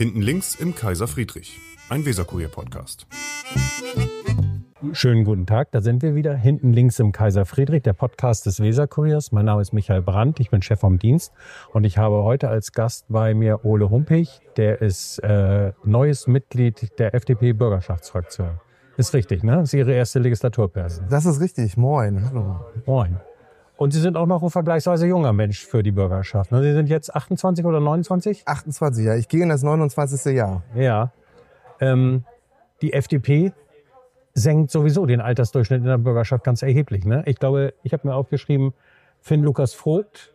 Hinten links im Kaiser Friedrich, ein Weserkurier-Podcast. Schönen guten Tag, da sind wir wieder. Hinten links im Kaiser Friedrich, der Podcast des Weserkuriers. Mein Name ist Michael Brandt, ich bin Chef vom Dienst und ich habe heute als Gast bei mir Ole Humpich, der ist äh, neues Mitglied der FDP-Bürgerschaftsfraktion. Ist richtig, ne? Das ist Ihre erste Legislaturperiode. Das ist richtig. Moin. Hallo. Moin. Und Sie sind auch noch ein vergleichsweise junger Mensch für die Bürgerschaft. Ne? Sie sind jetzt 28 oder 29? 28, ja. Ich gehe in das 29. Jahr. Ja. Ähm, die FDP senkt sowieso den Altersdurchschnitt in der Bürgerschaft ganz erheblich. Ne? Ich glaube, ich habe mir aufgeschrieben, Finn Lukas Vogt,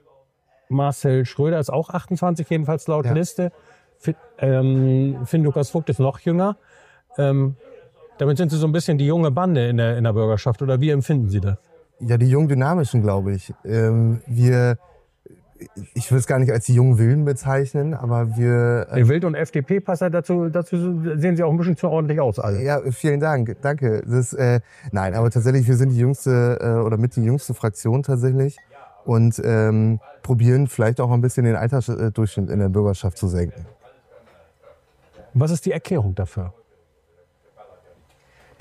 Marcel Schröder ist auch 28, jedenfalls laut Ja. Liste. Finn, ähm, Finn Lukas Vogt ist noch jünger. Ähm, damit sind Sie so ein bisschen die junge Bande in der, in der Bürgerschaft. Oder wie empfinden Sie das? Ja, die jungen Dynamischen, glaube ich. Ähm, wir, ich will es gar nicht als die jungen Wilden bezeichnen, aber wir, äh, Wild und FDP passt ja dazu, dazu sehen Sie auch ein bisschen zu ordentlich aus alle. ja, vielen Dank, danke. Das, äh, nein, aber tatsächlich, wir sind die jüngste äh, oder mit die jüngste Fraktion tatsächlich und ähm, probieren vielleicht auch ein bisschen den Altersdurchschnitt in der Bürgerschaft zu senken. Was ist die Erklärung dafür?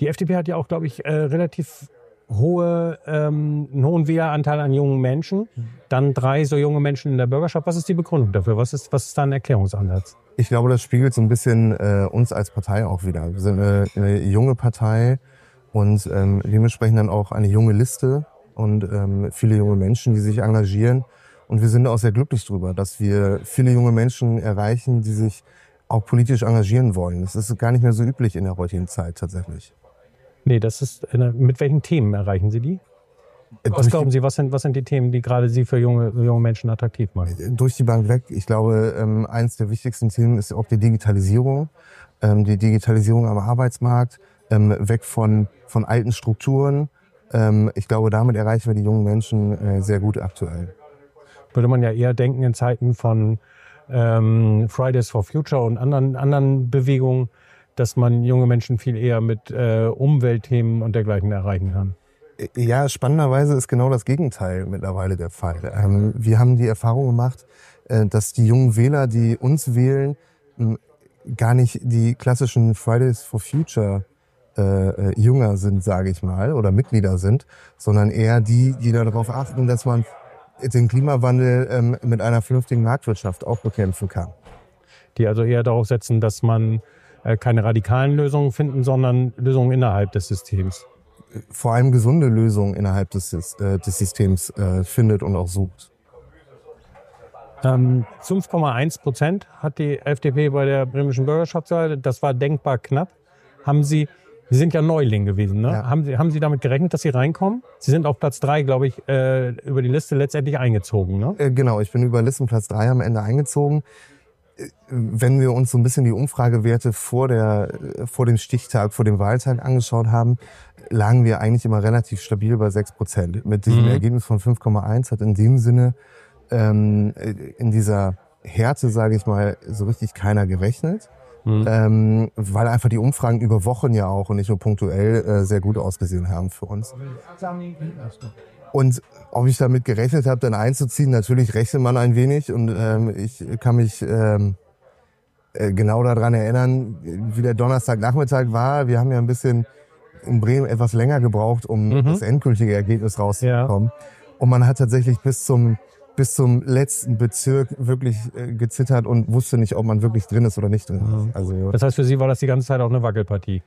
Die FDP hat ja auch, glaube ich, äh, relativ hohe, ähm, einen hohen Wähleranteil an jungen Menschen. Dann drei so junge Menschen in der Bürgerschaft. Was ist die Begründung dafür? Was ist, was ist da ein Erklärungsansatz? Ich glaube, das spiegelt so ein bisschen äh, uns als Partei auch wieder. Wir sind eine, eine junge Partei und ähm, dementsprechend dann auch eine junge Liste und ähm, viele junge Menschen, die sich engagieren. Und wir sind auch sehr glücklich darüber, dass wir viele junge Menschen erreichen, die sich auch politisch engagieren wollen. Das ist gar nicht mehr so üblich in der heutigen Zeit tatsächlich. Nee, das ist, äh, mit welchen Themen erreichen Sie die? Was Durch glauben Sie, was sind, was sind die Themen, die gerade Sie für junge, junge Menschen attraktiv machen? durch die Bank weg. Ich glaube, ähm, eines der wichtigsten Themen ist auch die Digitalisierung. Ähm, die Digitalisierung am Arbeitsmarkt, ähm, weg von, von alten Strukturen. Ich glaube, damit erreichen wir die jungen Menschen äh, sehr gut aktuell. Würde man ja eher denken in Zeiten von Fridays for Future und anderen, anderen Bewegungen, dass man junge Menschen viel eher mit äh, Umweltthemen und dergleichen erreichen kann. Ja, spannenderweise ist genau das Gegenteil mittlerweile der Fall. Ähm, wir haben die Erfahrung gemacht, äh, dass die jungen Wähler, die uns wählen, m, gar nicht die klassischen Fridays for Future äh, äh, Jünger sind, sage ich mal, oder Mitglieder sind, sondern eher die, die darauf achten, dass man den Klimawandel ähm, mit einer vernünftigen Marktwirtschaft auch bekämpfen kann. Die also eher darauf setzen, dass man keine radikalen Lösungen finden, sondern Lösungen innerhalb des Systems. Vor allem gesunde Lösungen innerhalb des, äh, des Systems äh, findet und auch sucht. Ähm, 5,1 Prozent hat die FDP bei der bremischen Bürgerschaftswahl. Das war denkbar knapp. Haben Sie, Sie sind ja Neuling gewesen, ne? Ja. Haben, Sie, haben Sie damit gerechnet, dass Sie reinkommen? Sie sind auf Platz drei, glaube ich, äh, über die Liste letztendlich eingezogen, ne? Äh, genau, ich bin über Listenplatz 3 am Ende eingezogen. Wenn wir uns so ein bisschen die Umfragewerte vor, der, vor dem Stichtag, vor dem Wahltag angeschaut haben, lagen wir eigentlich immer relativ stabil bei 6 Prozent. Mit diesem Mhm. Ergebnis von 5,1 hat in dem Sinne ähm, äh, in dieser Härte, sage ich mal, so richtig keiner gerechnet. Mhm. Ähm, weil einfach die Umfragen über Wochen ja auch und nicht nur punktuell äh, sehr gut ausgesehen haben für uns. Und ob ich damit gerechnet habe, dann einzuziehen, natürlich rechnet man ein wenig. Und ähm, ich kann mich ähm, äh, genau daran erinnern, wie der Donnerstagnachmittag war. Wir haben ja ein bisschen in Bremen etwas länger gebraucht, um Mhm. das endgültige Ergebnis rauszubekommen. Und man hat tatsächlich bis zum bis zum letzten Bezirk wirklich äh, gezittert und wusste nicht, ob man wirklich drin ist oder nicht drin Mhm. ist. Also Das heißt, für Sie war das die ganze Zeit auch eine Wackelpartie.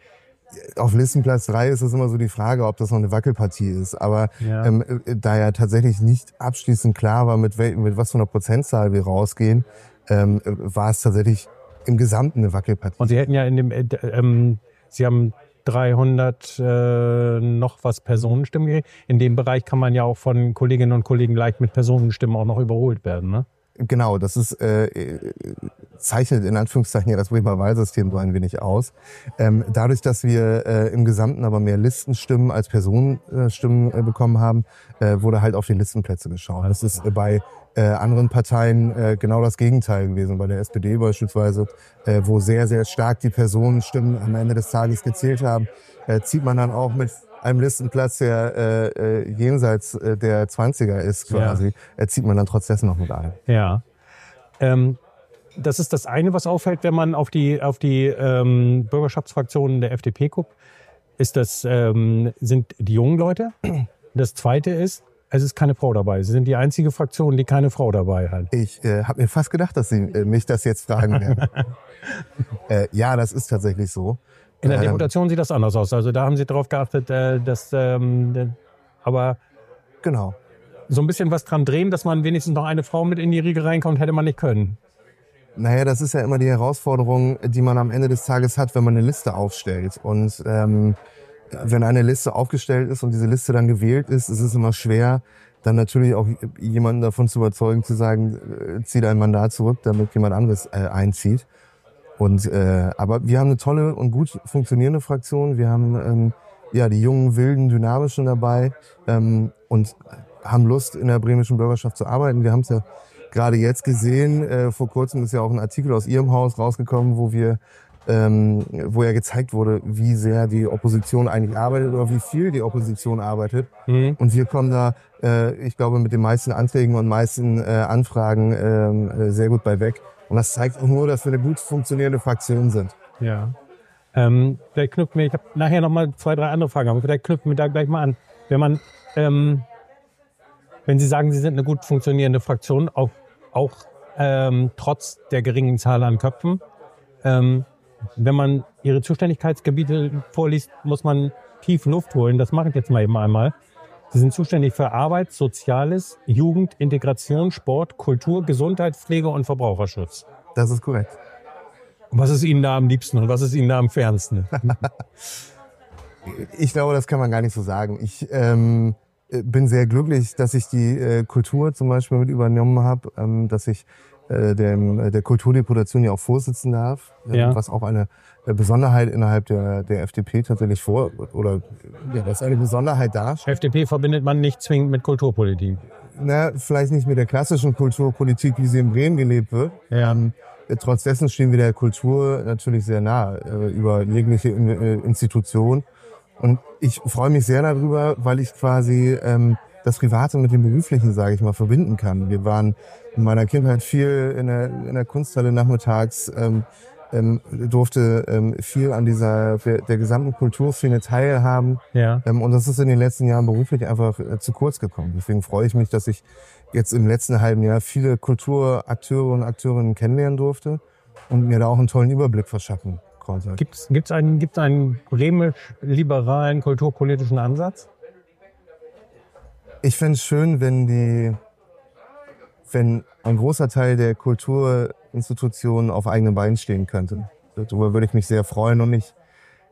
Auf Listenplatz drei ist es immer so die Frage, ob das noch eine Wackelpartie ist. Aber Ja. ähm, äh, da ja tatsächlich nicht abschließend klar war, mit, wel mit was für einer Prozentzahl wir rausgehen, ähm, äh, war es tatsächlich im Gesamten eine Wackelpartie. Und Sie hätten ja in dem, äh, ähm, Sie haben 300 äh, noch was Personenstimmen gekriegt. In dem Bereich kann man ja auch von Kolleginnen und Kollegen leicht mit Personenstimmen auch noch überholt werden, ne? Genau, das ist äh, äh, zeichnet in Anführungszeichen ja das Bremer Wahlsystem so ein wenig aus. Ähm, dadurch, dass wir äh, im Gesamten aber mehr Listenstimmen als Personenstimmen äh, bekommen haben, äh, wurde halt auf die Listenplätze geschaut. Das ist äh, bei äh, anderen Parteien äh, genau das Gegenteil gewesen. Bei der SPD beispielsweise, äh, wo sehr, sehr stark die Personenstimmen am Ende des Tages gezählt haben, äh, zieht man dann auch mit einem Listenplatz, der äh, äh, jenseits äh, der 20er ist quasi, äh, zieht man dann trotz dessen noch mit ein. Ja. Ähm, das ist das eine, was auffällt, wenn man auf die, auf die ähm, Bürgerschaftsfraktionen der FDP guckt, ist das, ähm, sind die jungen Leute. Das zweite ist, es ist keine Frau dabei. Sie sind die einzige Fraktion, die keine Frau dabei hat. Ich äh, habe mir fast gedacht, dass Sie äh, mich das jetzt fragen werden. äh, ja, das ist tatsächlich so. In der Ähm, Deputation sieht das anders aus. Also da haben Sie darauf geachtet, äh, dass, ähm, aber Genau. so ein bisschen was dran drehen, dass man wenigstens noch eine Frau mit in die Riege reinkommt, hätte man nicht können. Naja, das ist ja immer die Herausforderung, die man am Ende des Tages hat, wenn man eine Liste aufstellt. Und ähm, wenn eine Liste aufgestellt ist und diese Liste dann gewählt ist, ist es immer schwer, dann natürlich auch jemanden davon zu überzeugen, zu sagen, äh, zieh dein Mandat zurück, damit jemand anderes äh, einzieht. Und äh, aber wir haben eine tolle und gut funktionierende Fraktion. Wir haben ähm, ja die jungen, wilden, dynamischen dabei ähm, und haben Lust in der bremischen Bürgerschaft zu arbeiten. Wir haben es ja gerade jetzt gesehen. Äh, vor kurzem ist ja auch ein Artikel aus Ihrem Haus rausgekommen, wo wir ähm, wo ja gezeigt wurde, wie sehr die Opposition eigentlich arbeitet oder wie viel die Opposition arbeitet. Und wir kommen da, äh, ich glaube, mit den meisten Anträgen und meisten äh, Anfragen ähm, äh, sehr gut bei weg. Und das zeigt auch nur, dass wir eine gut funktionierende Fraktion sind. Ja. Ähm, vielleicht knüpfen wir, ich habe nachher noch mal zwei, drei andere Fragen, aber vielleicht knüpfen wir da gleich mal an. Wenn man, ähm, wenn Sie sagen, Sie sind eine gut funktionierende Fraktion, auch, auch ähm, trotz der geringen Zahl an Köpfen, ähm, wenn man Ihre Zuständigkeitsgebiete vorliest, muss man tief Luft holen. Das mache ich jetzt mal eben einmal. Sie sind zuständig für Arbeit, Soziales, Jugend, Integration, Sport, Kultur, Gesundheit, Pflege und Verbraucherschutz. Das ist korrekt. Was ist Ihnen da am liebsten und was ist Ihnen da am fernsten? Ich glaube, das kann man gar nicht so sagen. Ich ähm, äh, bin sehr glücklich, dass ich die äh, Kultur zum Beispiel mit übernommen habe, ähm, dass ich äh, dem, äh, der Kulturdeputation ja auch vorsitzen darf, ähm, Ja. was auch eine äh, Besonderheit innerhalb der, der FDP tatsächlich vor oder ja, das eine Besonderheit darstellt. FDP verbindet man nicht zwingend mit Kulturpolitik. Na, vielleicht nicht mit der klassischen Kulturpolitik, wie sie in Bremen gelebt wird. Ja. Ähm, äh, trotz dessen stehen wir der Kultur natürlich sehr nah äh, über jegliche In- äh, Institution. Und ich freue mich sehr darüber, weil ich quasi ähm, das Private mit dem Beruflichen, sage ich mal, verbinden kann. Wir waren in meiner Kindheit viel in der, in der Kunsthalle nachmittags, ähm, ähm, durfte ähm, viel an dieser der, der gesamten Kulturszene teilhaben. Ja. Ähm, und das ist in den letzten Jahren beruflich einfach äh, zu kurz gekommen. Deswegen freue ich mich, dass ich jetzt im letzten halben Jahr viele Kulturakteure und Akteurinnen kennenlernen durfte und mir da auch einen tollen Überblick verschaffen konnte. Gibt es gibt's einen, gibt's einen bremisch-liberalen kulturpolitischen Ansatz? Ich fände es schön, wenn die, wenn ein großer Teil der Kulturinstitutionen auf eigenen Beinen stehen könnte. Darüber würde ich mich sehr freuen und nicht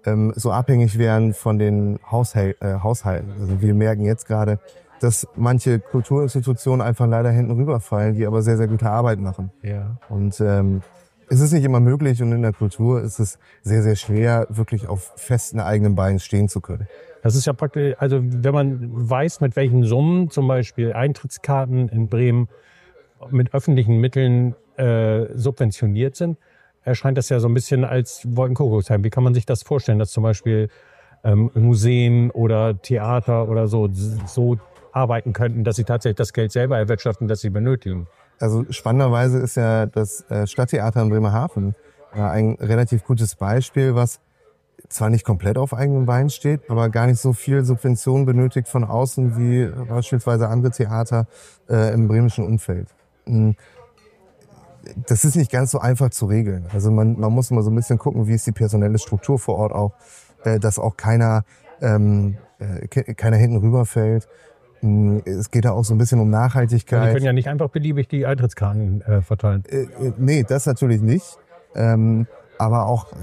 ähm, so abhängig wären von den Haushal äh, Haushalten. Also wir merken jetzt gerade, dass manche Kulturinstitutionen einfach leider hinten rüberfallen, die aber sehr, sehr gute Arbeit machen. Ja. Und ähm, es ist nicht immer möglich und in der Kultur ist es sehr, sehr schwer, wirklich auf festen eigenen Beinen stehen zu können. Das ist ja praktisch, also wenn man weiß, mit welchen Summen zum Beispiel Eintrittskarten in Bremen mit öffentlichen Mitteln äh, subventioniert sind, erscheint das ja so ein bisschen als Wolkenkuckucksheim. Wie kann man sich das vorstellen, dass zum Beispiel ähm, Museen oder Theater oder so so arbeiten könnten, dass sie tatsächlich das Geld selber erwirtschaften, das sie benötigen? Also spannenderweise ist ja das äh, Stadttheater in Bremerhaven ja, ein relativ gutes Beispiel, was zwar nicht komplett auf eigenen Beinen steht, aber gar nicht so viel Subvention benötigt von außen wie beispielsweise andere Theater äh, im bremischen Umfeld. Mm. Das ist nicht ganz so einfach zu regeln. Also man, man muss immer so ein bisschen gucken, wie ist die personelle Struktur vor Ort auch, äh, dass auch keiner, ähm, äh, ke- keiner hinten rüberfällt. Mm, Es geht da auch so ein bisschen um Nachhaltigkeit. die können ja nicht einfach beliebig die Eintrittskarten äh, verteilen. Äh, äh, nee, das natürlich nicht. Ähm, aber auch äh,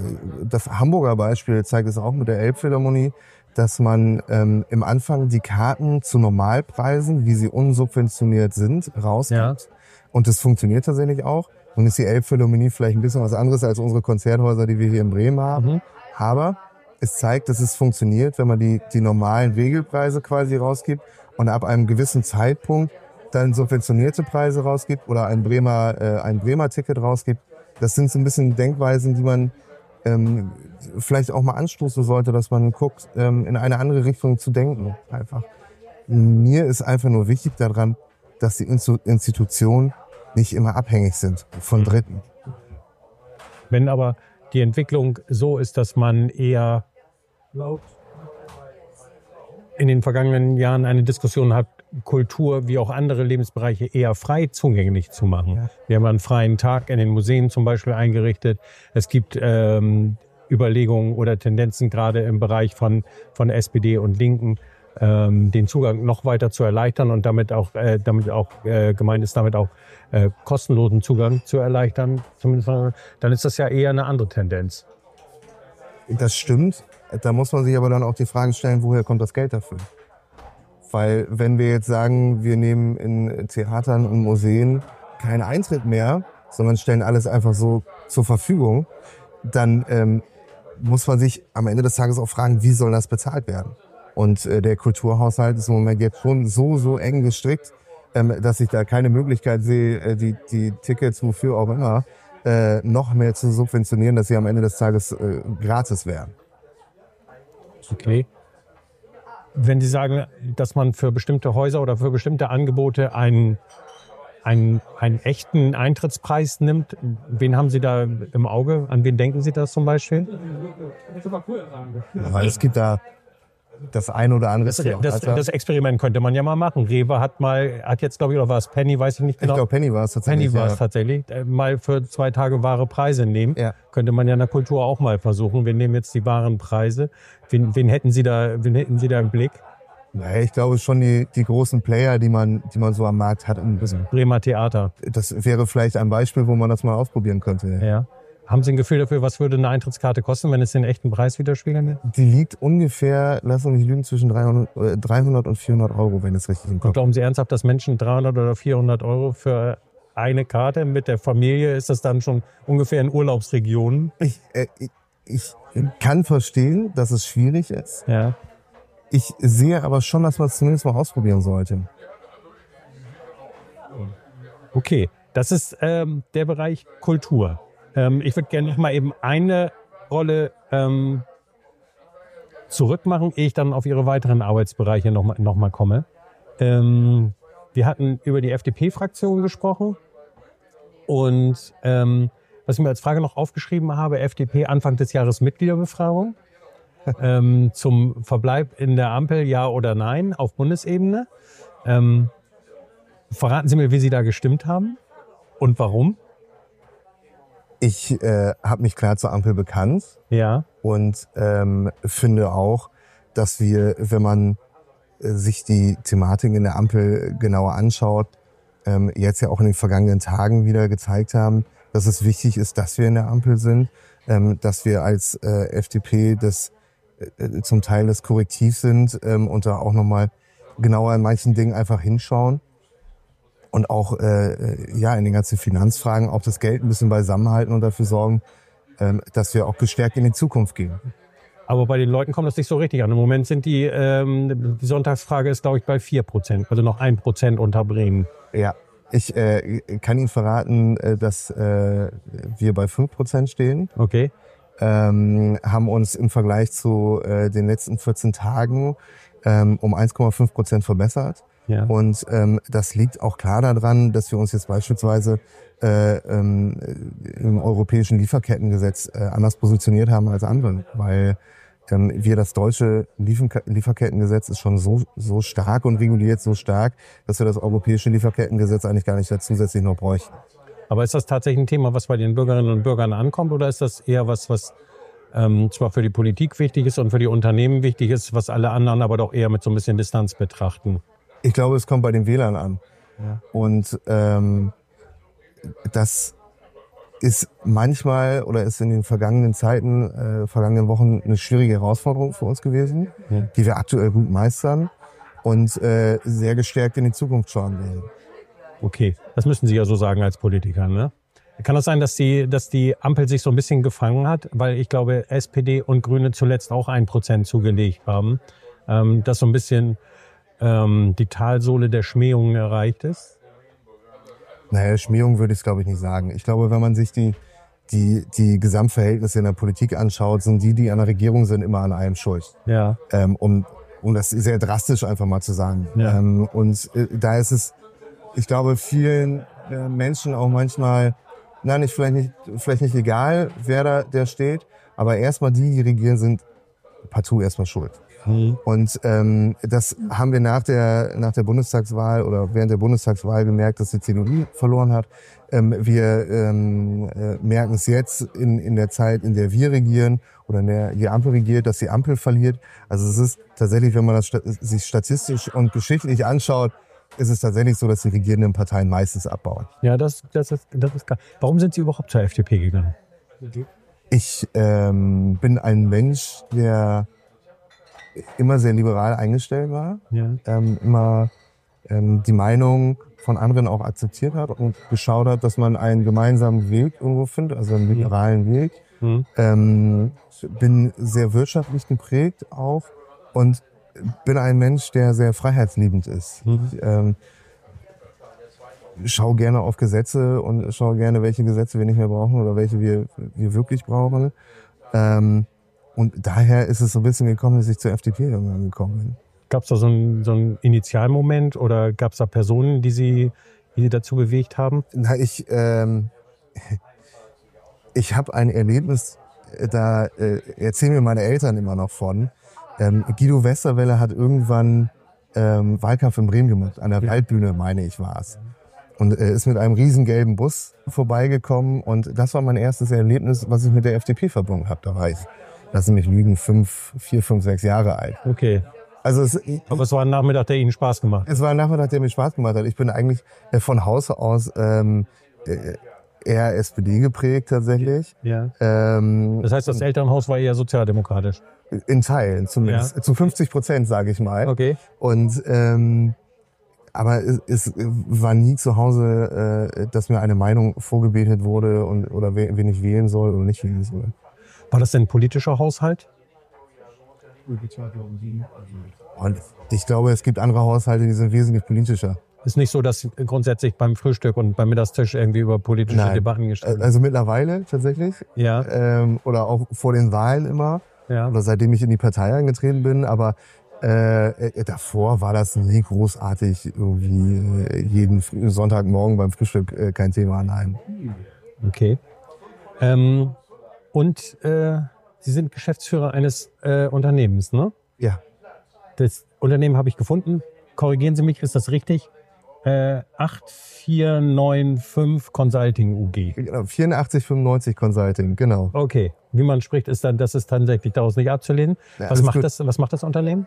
das Hamburger Beispiel zeigt es auch mit der Elbphilharmonie, dass man ähm, im Anfang die Karten zu Normalpreisen, wie sie unsubventioniert sind, rausgibt. Ja. Und das funktioniert tatsächlich auch. Nun ist die Elbphilharmonie vielleicht ein bisschen was anderes als unsere Konzerthäuser, die wir hier in Bremen haben. Mhm. Aber es zeigt, dass es funktioniert, wenn man die, die normalen Regelpreise quasi rausgibt und ab einem gewissen Zeitpunkt dann subventionierte Preise rausgibt oder ein Bremer, äh, ein Bremer Ticket rausgibt. Das sind so ein bisschen Denkweisen, die man ähm, vielleicht auch mal anstoßen sollte, dass man guckt, ähm, in eine andere Richtung zu denken. Einfach. Mir ist einfach nur wichtig daran, dass die Instu- Institution nicht immer abhängig sind von Mhm. Dritten. Wenn aber die Entwicklung so ist, dass man eher in den vergangenen Jahren eine Diskussion hat, Kultur wie auch andere Lebensbereiche eher frei zugänglich zu machen. Ja. Wir haben einen freien Tag in den Museen zum Beispiel eingerichtet. Es gibt ähm, Überlegungen oder Tendenzen gerade im Bereich von, von SPD und Linken, ähm, den Zugang noch weiter zu erleichtern und damit auch, äh, damit auch äh, gemeint ist, damit auch äh, kostenlosen Zugang zu erleichtern. Zumindest, dann ist das ja eher eine andere Tendenz. Das stimmt. Da muss man sich aber dann auch die Frage stellen, woher kommt das Geld dafür? Weil wenn wir jetzt sagen, wir nehmen in Theatern und Museen keinen Eintritt mehr, sondern stellen alles einfach so zur Verfügung, dann ähm, muss man sich am Ende des Tages auch fragen, wie soll das bezahlt werden? Und äh, der Kulturhaushalt ist im Moment jetzt schon so, so eng gestrickt, ähm, dass ich da keine Möglichkeit sehe, äh, die, die Tickets, wofür auch immer, äh, noch mehr zu subventionieren, dass sie am Ende des Tages äh, gratis wären. Okay. Wenn Sie sagen, dass man für bestimmte Häuser oder für bestimmte Angebote einen, einen, einen echten Eintrittspreis nimmt, wen haben Sie da im Auge? An wen denken Sie das zum Beispiel? Weil es gibt da das ein oder andere Das, das, das Experiment könnte man ja mal machen. Rewe hat mal, hat jetzt glaube ich, oder war es Penny, weiß ich nicht ich genau. glaube, Penny war es tatsächlich. Penny war es ja. tatsächlich. Äh, Mal für zwei Tage wahre Preise nehmen. Ja. Könnte man ja in der Kultur auch mal versuchen. Wir nehmen jetzt die wahren Preise. Wen, wen hätten Sie da, wen hätten Sie da im Blick? Naja, ich glaube schon die, die großen Player, die man, die man so am Markt hat. Das, Bremer Theater. das wäre vielleicht ein Beispiel, wo man das mal ausprobieren könnte. Ja. Haben Sie ein Gefühl dafür, was würde eine Eintrittskarte kosten, wenn es den echten Preis widerspiegeln? Die liegt ungefähr, lass uns nicht lügen, zwischen 300, äh, 300 und 400 Euro, wenn es richtig im Und Kopf glauben Sie ernsthaft, dass Menschen 300 oder 400 Euro für eine Karte mit der Familie, ist das dann schon ungefähr in Urlaubsregionen? Ich, äh, ich, ich kann verstehen, dass es schwierig ist. Ja. Ich sehe aber schon, dass man es zumindest mal ausprobieren sollte. Okay, das ist ähm, der Bereich Kultur. Ähm, ich würde gerne noch mal eben eine Rolle ähm, zurückmachen, ehe ich dann auf Ihre weiteren Arbeitsbereiche noch mal, noch mal komme. Ähm, wir hatten über die FDP-Fraktion gesprochen und ähm, was ich mir als Frage noch aufgeschrieben habe, FDP Anfang des Jahres Mitgliederbefragung ähm, zum Verbleib in der Ampel, ja oder nein, auf Bundesebene. Ähm, verraten Sie mir, wie Sie da gestimmt haben und warum? Ich äh, habe mich klar zur Ampel bekannt Ja, und ähm, finde auch, dass wir, wenn man äh, sich die Thematik in der Ampel genauer anschaut, ähm, jetzt ja auch in den vergangenen Tagen wieder gezeigt haben, dass es wichtig ist, dass wir in der Ampel sind, ähm, dass wir als äh, FDP das äh, zum Teil das Korrektiv sind ähm, und da auch nochmal genauer in manchen Dingen einfach hinschauen und auch äh, ja in den ganzen Finanzfragen auch das Geld ein bisschen beisammenhalten und dafür sorgen, ähm, dass wir auch gestärkt in die Zukunft gehen. aber bei den Leuten kommt das nicht so richtig an. Im Moment sind die, ähm, die Sonntagsfrage ist, glaube ich, bei 4 Prozent, also noch ein Prozent unter Bremen. Ja, ich äh, kann Ihnen verraten, äh, dass äh, wir bei 5% stehen. Okay. Ähm, haben uns im Vergleich zu äh, den letzten 14 Tagen ähm, um 1,5 Prozent verbessert. Ja. Und ähm, das liegt auch klar daran, dass wir uns jetzt beispielsweise äh, ähm, im europäischen Lieferkettengesetz äh, anders positioniert haben als andere, weil ähm, wir das deutsche Liefer Lieferkettengesetz ist schon so, so stark und reguliert so stark, dass wir das europäische Lieferkettengesetz eigentlich gar nicht da zusätzlich noch bräuchten. Aber ist das tatsächlich ein Thema, was bei den Bürgerinnen und Bürgern ankommt, oder ist das eher was, was ähm, zwar für die Politik wichtig ist und für die Unternehmen wichtig ist, was alle anderen aber doch eher mit so ein bisschen Distanz betrachten? Ich glaube, es kommt bei den Wählern an. Ja. Und ähm, das ist manchmal oder ist in den vergangenen Zeiten, äh, vergangenen Wochen eine schwierige Herausforderung für uns gewesen, Ja. die wir aktuell gut meistern und äh, sehr gestärkt in die Zukunft schauen werden. Okay, das müssen Sie ja so sagen als Politiker, ne? Kann das sein, dass die, dass die Ampel sich so ein bisschen gefangen hat? Weil ich glaube, SPD und Grüne zuletzt auch ein Prozent zugelegt haben. Ähm, dass so ein bisschen ähm, die Talsohle der Schmähungen erreicht ist? Naja, Schmähung würde ich es, glaube ich, nicht sagen. Ich glaube, wenn man sich die, die, die Gesamtverhältnisse in der Politik anschaut, sind die, die an der Regierung sind, immer an allem schuld. Ja. ähm, um, um das sehr drastisch einfach mal zu sagen. Ja. Ähm, und äh, da ist es, ich glaube, vielen äh, Menschen auch manchmal, na nicht vielleicht nicht vielleicht nicht egal, wer da der steht, aber erstmal die, die regieren, sind partout erstmal schuld. Mhm. Und ähm, das haben wir nach der, nach der Bundestagswahl oder während der Bundestagswahl gemerkt, dass die CDU verloren hat. Ähm, wir ähm, äh, merken es jetzt in, in der Zeit, in der wir regieren oder in der die Ampel regiert, dass die Ampel verliert. Also es ist tatsächlich, wenn man das sich statistisch und geschichtlich anschaut, ist es tatsächlich so, dass die regierenden Parteien meistens abbauen. Ja, das, das, ist, das ist klar. Warum sind Sie überhaupt zur FDP gegangen? Ich ähm, bin ein Mensch, der immer sehr liberal eingestellt war, Ja. ähm, immer ähm, die Meinung von anderen auch akzeptiert hat und geschaut hat, dass man einen gemeinsamen Weg irgendwo findet, also einen liberalen Weg. Mhm. Ähm, bin sehr wirtschaftlich geprägt auch und bin ein Mensch, der sehr freiheitsliebend ist. Mhm. Ich, ähm, schau gerne auf Gesetze und schau gerne, welche Gesetze wir nicht mehr brauchen oder welche wir, wir wirklich brauchen. Ähm, und daher ist es so ein bisschen gekommen, dass ich zur FDP irgendwann gekommen bin. Gab es da so einen, so einen Initialmoment oder gab es da Personen, die Sie, die Sie dazu bewegt haben? Na, ich, ähm, ich habe ein Erlebnis, äh, da äh, erzählen mir meine Eltern immer noch von. Ähm, Guido Westerwelle hat irgendwann ähm, Wahlkampf in Bremen gemacht, an der Ja. Waldbühne, meine ich, war es. Und äh, ist mit einem riesen gelben Bus vorbeigekommen und das war mein erstes Erlebnis, was ich mit der FDP verbunden habe. Da war ich, lass mich lügen, fünf, vier, fünf, sechs Jahre alt. Okay. Also es, Aber es war ein Nachmittag, der Ihnen Spaß gemacht hat. es war ein Nachmittag, der mir Spaß gemacht hat. Ich bin eigentlich äh, von Hause aus ähm, äh, eher SPD geprägt tatsächlich. Ja. Ähm, Das heißt, das Elternhaus war eher sozialdemokratisch. in Teilen zumindest. Ja. Zu 50 Prozent, sage ich mal. Okay. Und ähm, aber es, es war nie zu Hause, äh, dass mir eine Meinung vorgebetet wurde und oder wen ich wählen soll oder nicht wählen soll. War das denn ein politischer Haushalt? Und ich glaube, es gibt andere Haushalte, die sind wesentlich politischer. Ist nicht so, dass grundsätzlich beim Frühstück und beim Mittagstisch irgendwie über politische Nein. Debatten Äh, gestritten wird? Also mittlerweile tatsächlich. Ja, Ähm, oder auch vor den Wahlen immer. ja. oder seitdem ich in die Partei eingetreten bin, aber äh, äh, davor war das nie großartig irgendwie äh, jeden Sonntagmorgen beim Frühstück äh, kein Thema, nein. Okay. Ähm, und äh, Sie sind Geschäftsführer eines äh, Unternehmens, ne? Ja, Das Unternehmen habe ich gefunden. Korrigieren Sie mich, ist das richtig? Äh, 8495 Consulting UG. genau, 8495 Consulting, genau. Okay. Wie man spricht, ist dann, das ist tatsächlich daraus nicht abzulehnen. Ja, Was macht gut. das, was macht das Unternehmen?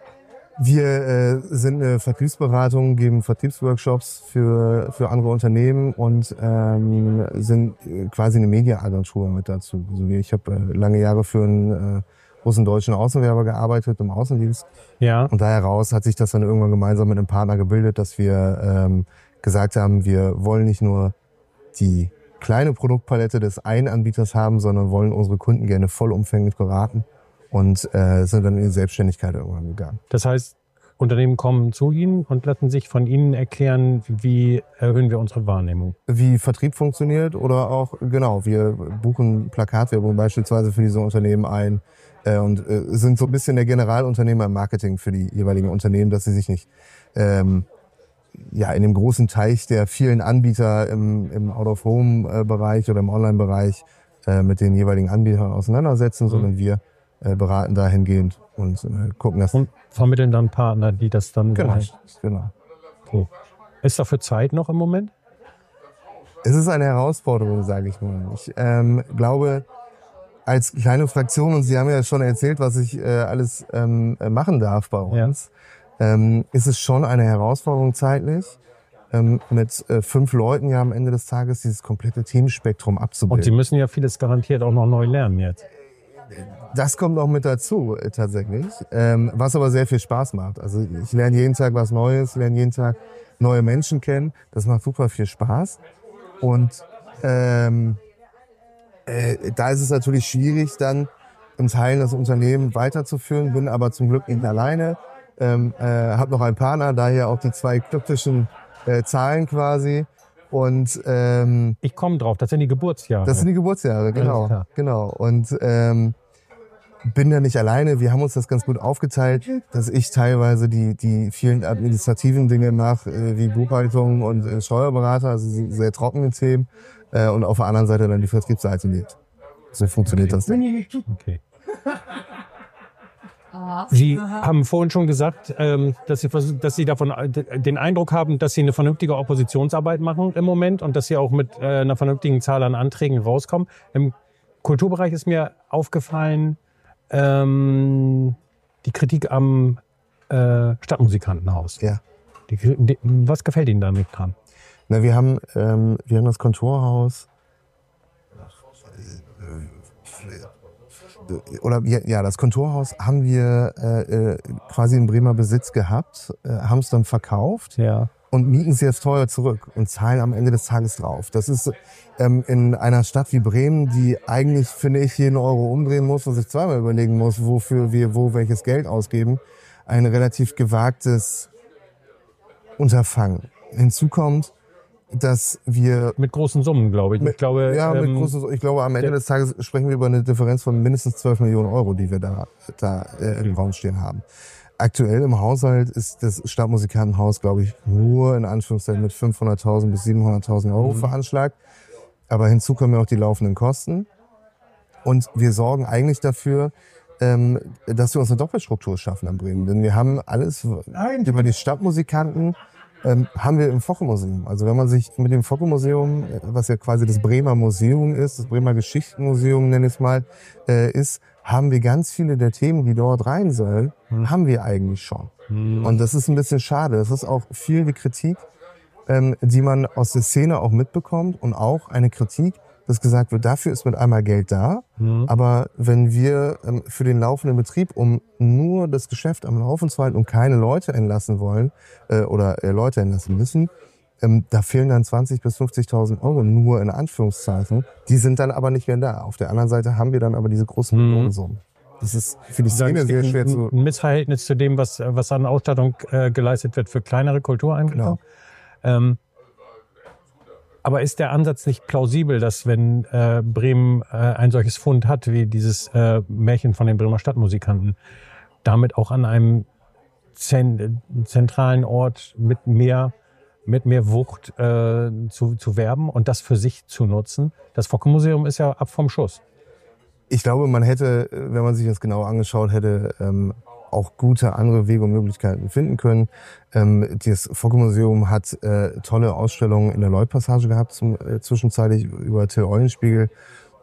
Wir äh, sind eine Vertriebsberatung, geben Vertriebsworkshops für, für andere Unternehmen und ähm, sind äh, quasi eine Mediaagentur mit dazu. Also ich habe äh, lange Jahre für einen äh, großen deutschen Außenwerber gearbeitet im Außendienst Ja. Und da heraus hat sich das dann irgendwann gemeinsam mit einem Partner gebildet, dass wir ähm, gesagt haben, wir wollen nicht nur die kleine Produktpalette des einen Anbieters haben, sondern wollen unsere Kunden gerne vollumfänglich beraten und äh, sind dann in die Selbstständigkeit irgendwann gegangen. Das heißt, Unternehmen kommen zu Ihnen und lassen sich von Ihnen erklären, wie erhöhen wir unsere Wahrnehmung. Wie Vertrieb funktioniert oder auch, genau, wir buchen Plakatwerbung beispielsweise für diese Unternehmen ein äh, und äh, sind so ein bisschen der Generalunternehmer im Marketing für die jeweiligen Unternehmen, dass sie sich nicht ähm, ja, in dem großen Teich der vielen Anbieter im, im Out-of-Home-Bereich oder im Online-Bereich äh, mit den jeweiligen Anbietern auseinandersetzen, sondern wir äh, beraten dahingehend und äh, gucken, dass... Und vermitteln dann Partner, die das dann. Genau, genau. Okay. Ist dafür Zeit noch im Moment? Es ist eine Herausforderung, sage ich mal. Ich ähm, glaube, als kleine Fraktion, und Sie haben ja schon erzählt, was ich äh, alles ähm, äh, machen darf bei uns, ähm, ist es schon eine Herausforderung zeitlich, ähm, mit äh, fünf Leuten ja am Ende des Tages dieses komplette Themenspektrum Und Sie abzubilden. müssen ja vieles garantiert auch noch neu lernen jetzt. Das kommt auch mit dazu, äh, tatsächlich, ähm, was aber sehr viel Spaß macht. Also ich lerne jeden Tag was Neues, lerne jeden Tag neue Menschen kennen. Das macht super viel Spaß. Und ähm, äh, da ist es natürlich schwierig, dann im Teilen das Unternehmen weiterzuführen, bin aber zum Glück nicht alleine. Ähm, äh, habe noch einen Partner, daher auch die zwei kryptischen äh, Zahlen quasi. Und ähm, Ich komme drauf, das sind die Geburtsjahre. das sind die Geburtsjahre, genau. genau. Und ähm, bin da nicht alleine. Wir haben uns das ganz gut aufgeteilt, dass ich teilweise die, die vielen administrativen Dinge mache, äh, wie Buchhaltung und äh, Steuerberater, also sehr trockene Themen. Äh, und auf der anderen Seite dann die Vertriebsseite liegt. So funktioniert das. Okay. Sie haben vorhin schon gesagt, ähm, dass Sie, dass Sie davon äh, den Eindruck haben, dass Sie eine vernünftige Oppositionsarbeit machen im Moment und dass Sie auch mit äh, einer vernünftigen Zahl an Anträgen rauskommen. Im Kulturbereich ist mir aufgefallen, ähm, die Kritik am äh, Stadtmusikantenhaus. Ja. Die, die, was gefällt Ihnen da nicht dran? Na, wir haben, ähm, wir haben das Kontorhaus. Oder ja, das Kontorhaus haben wir äh, äh, quasi in Bremer Besitz gehabt, äh, haben es dann verkauft Ja. und mieten es jetzt teuer zurück und zahlen am Ende des Tages drauf. Das ist ähm, in einer Stadt wie Bremen, die eigentlich, finde ich, jeden Euro umdrehen muss und sich zweimal überlegen muss, wofür wir wo welches Geld ausgeben, ein relativ gewagtes Unterfangen. Hinzu kommt, dass wir Mit großen Summen, glaube ich. ich glaube, ja, mit ähm, großen, ich glaube, am Ende der- des Tages sprechen wir über eine Differenz von mindestens 12 Millionen Euro, die wir da, da äh, im Raum stehen haben. Aktuell im Haushalt ist das Stadtmusikantenhaus, glaube ich, nur in Anführungszeichen mit 500.000 bis 700.000 Euro Mhm. veranschlagt. Aber hinzu kommen ja auch die laufenden Kosten. Und wir sorgen eigentlich dafür, ähm, dass wir uns eine Doppelstruktur schaffen in Bremen. Denn wir haben alles über die Stadtmusikanten ähm, haben wir im Focke-Museum. Also wenn man sich mit dem Focke-Museum, äh, was ja quasi das Bremer Museum ist, das Bremer Geschichtenmuseum nenne ich es mal, äh, ist, haben wir ganz viele der Themen, die dort rein sollen, haben wir eigentlich schon. Und das ist ein bisschen schade. Das ist auch viel die Kritik, ähm, die man aus der Szene auch mitbekommt und auch eine Kritik, dass gesagt wird, dafür ist mit einmal Geld da, aber wenn wir ähm, für den laufenden Betrieb, um nur das Geschäft am Laufen zu halten und keine Leute entlassen wollen äh, oder äh, Leute entlassen müssen, ähm, da fehlen dann 20 bis 50.000 Euro nur in Anführungszeichen. Die sind dann aber nicht mehr da. Auf der anderen Seite haben wir dann aber diese großen Millionensummen. Das ist für die Szene sehr schwer zu... ein Missverhältnis zu dem, was, was an Ausstattung äh, geleistet wird für kleinere Kultureinrichtungen. Ähm, aber ist der Ansatz nicht plausibel, dass wenn äh, Bremen äh, ein solches Fund hat, wie dieses äh, Märchen von den Bremer Stadtmusikanten, damit auch an einem zen zentralen Ort mit mehr, mit mehr Wucht äh, zu, zu werben und das für sich zu nutzen? Das Focke-Museum ist ja ab vom Schuss. Ich glaube, man hätte, äh, wenn man sich das genau angeschaut hätte, ähm, auch gute andere Wege und Möglichkeiten finden können. Ähm, das Focke-Museum hat äh, tolle Ausstellungen in der Lloyd-Passage gehabt, zum, äh, zwischenzeitlich über Till Eulenspiegel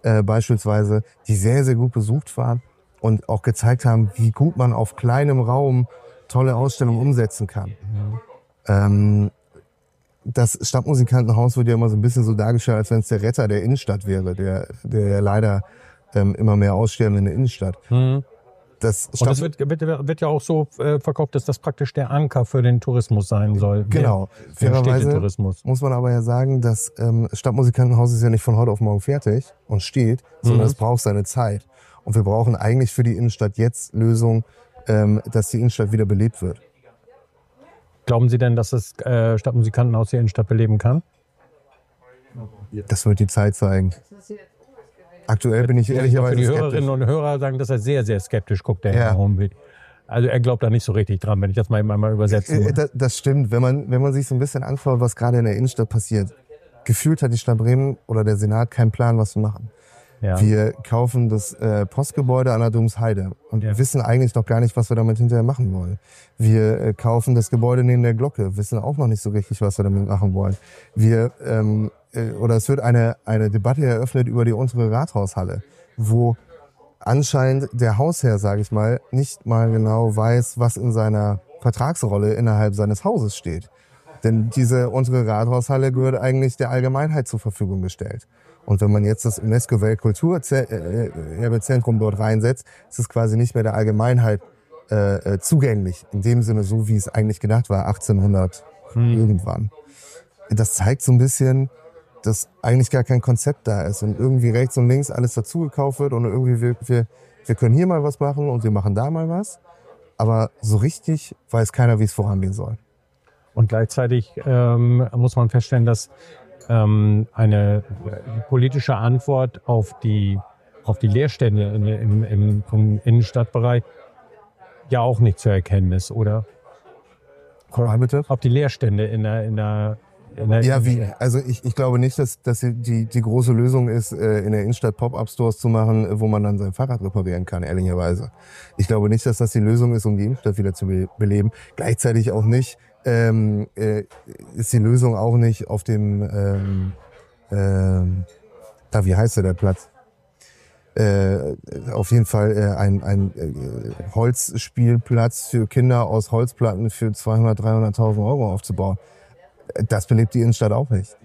äh, beispielsweise, die sehr, sehr gut besucht waren und auch gezeigt haben, wie gut man auf kleinem Raum tolle Ausstellungen umsetzen kann. Ähm, das Stadtmusikantenhaus wird ja immer so ein bisschen so dargestellt, als wenn es der Retter der Innenstadt wäre, der, der ja leider ähm, immer mehr aussterben in der Innenstadt. Das Und das wird, wird, wird ja auch so äh, verkauft, dass das praktisch der Anker für den Tourismus sein soll. Genau. Der, der Fairerweise Städtetourismus. muss man aber ja sagen, das ähm, Stadtmusikantenhaus ist ja nicht von heute auf morgen fertig und steht, sondern es braucht seine Zeit. Und wir brauchen eigentlich für die Innenstadt jetzt Lösungen, ähm, dass die Innenstadt wieder belebt wird. Glauben Sie denn, dass das äh, Stadtmusikantenhaus hier in Stadt beleben kann? Das wird die Zeit zeigen. Aktuell bin ich ehrlicherweise die skeptisch. Hörerinnen und Hörer sagen, dass er sehr, sehr skeptisch guckt, der Ja. Herr Hombild. Also er glaubt da nicht so richtig dran, wenn ich das mal einmal übersetzen Äh, muss. Das, das stimmt. Wenn man, wenn man sich so ein bisschen anschaut, was gerade in der Innenstadt passiert. Gefühlt hat die Stadt Bremen oder der Senat keinen Plan, was zu machen. Ja. Wir kaufen das äh, Postgebäude an der Domsheide und Ja. wissen eigentlich noch gar nicht, was wir damit hinterher machen wollen. Wir äh, kaufen das Gebäude neben der Glocke, wissen auch noch nicht so richtig, was wir damit machen wollen. Wir ähm, äh, oder es wird eine eine Debatte eröffnet über die untere Rathaushalle, wo anscheinend der Hausherr, sage ich mal, nicht mal genau weiß, was in seiner Vertragsrolle innerhalb seines Hauses steht. Denn diese untere Rathaushalle gehört eigentlich der Allgemeinheit zur Verfügung gestellt. Und wenn man jetzt das UNESCO-Weltkulturerbezentrum dort reinsetzt, ist es quasi nicht mehr der Allgemeinheit äh, äh, zugänglich. In dem Sinne, so wie es eigentlich gedacht war, 1800 irgendwann. Das zeigt so ein bisschen, dass eigentlich gar kein Konzept da ist und irgendwie rechts und links alles dazugekauft wird und irgendwie wir, wir, wir können hier mal was machen und wir machen da mal was. Aber so richtig weiß keiner, wie es vorangehen soll. Und gleichzeitig ähm, muss man feststellen, dass ähm, eine politische Antwort auf die auf die Leerstände in, im, im, im Innenstadtbereich ja auch nicht zu erkennen ist, oder? Ob die Leerstände in der, in der Ja, wie? Also ich, ich glaube nicht, dass, dass die, die große Lösung ist, äh, in der Innenstadt Pop-Up-Stores zu machen, wo man dann sein Fahrrad reparieren kann, ehrlicherweise. Ich glaube nicht, dass das die Lösung ist, um die Innenstadt wieder zu be- beleben. Gleichzeitig auch nicht, ähm, äh, ist die Lösung auch nicht auf dem, ähm, ähm, da, wie heißt der, der Platz? Äh, auf jeden Fall äh, ein, ein äh, Holzspielplatz für Kinder aus Holzplatten für 200.000, 300.000 Euro aufzubauen. Das belebt die Innenstadt auch nicht.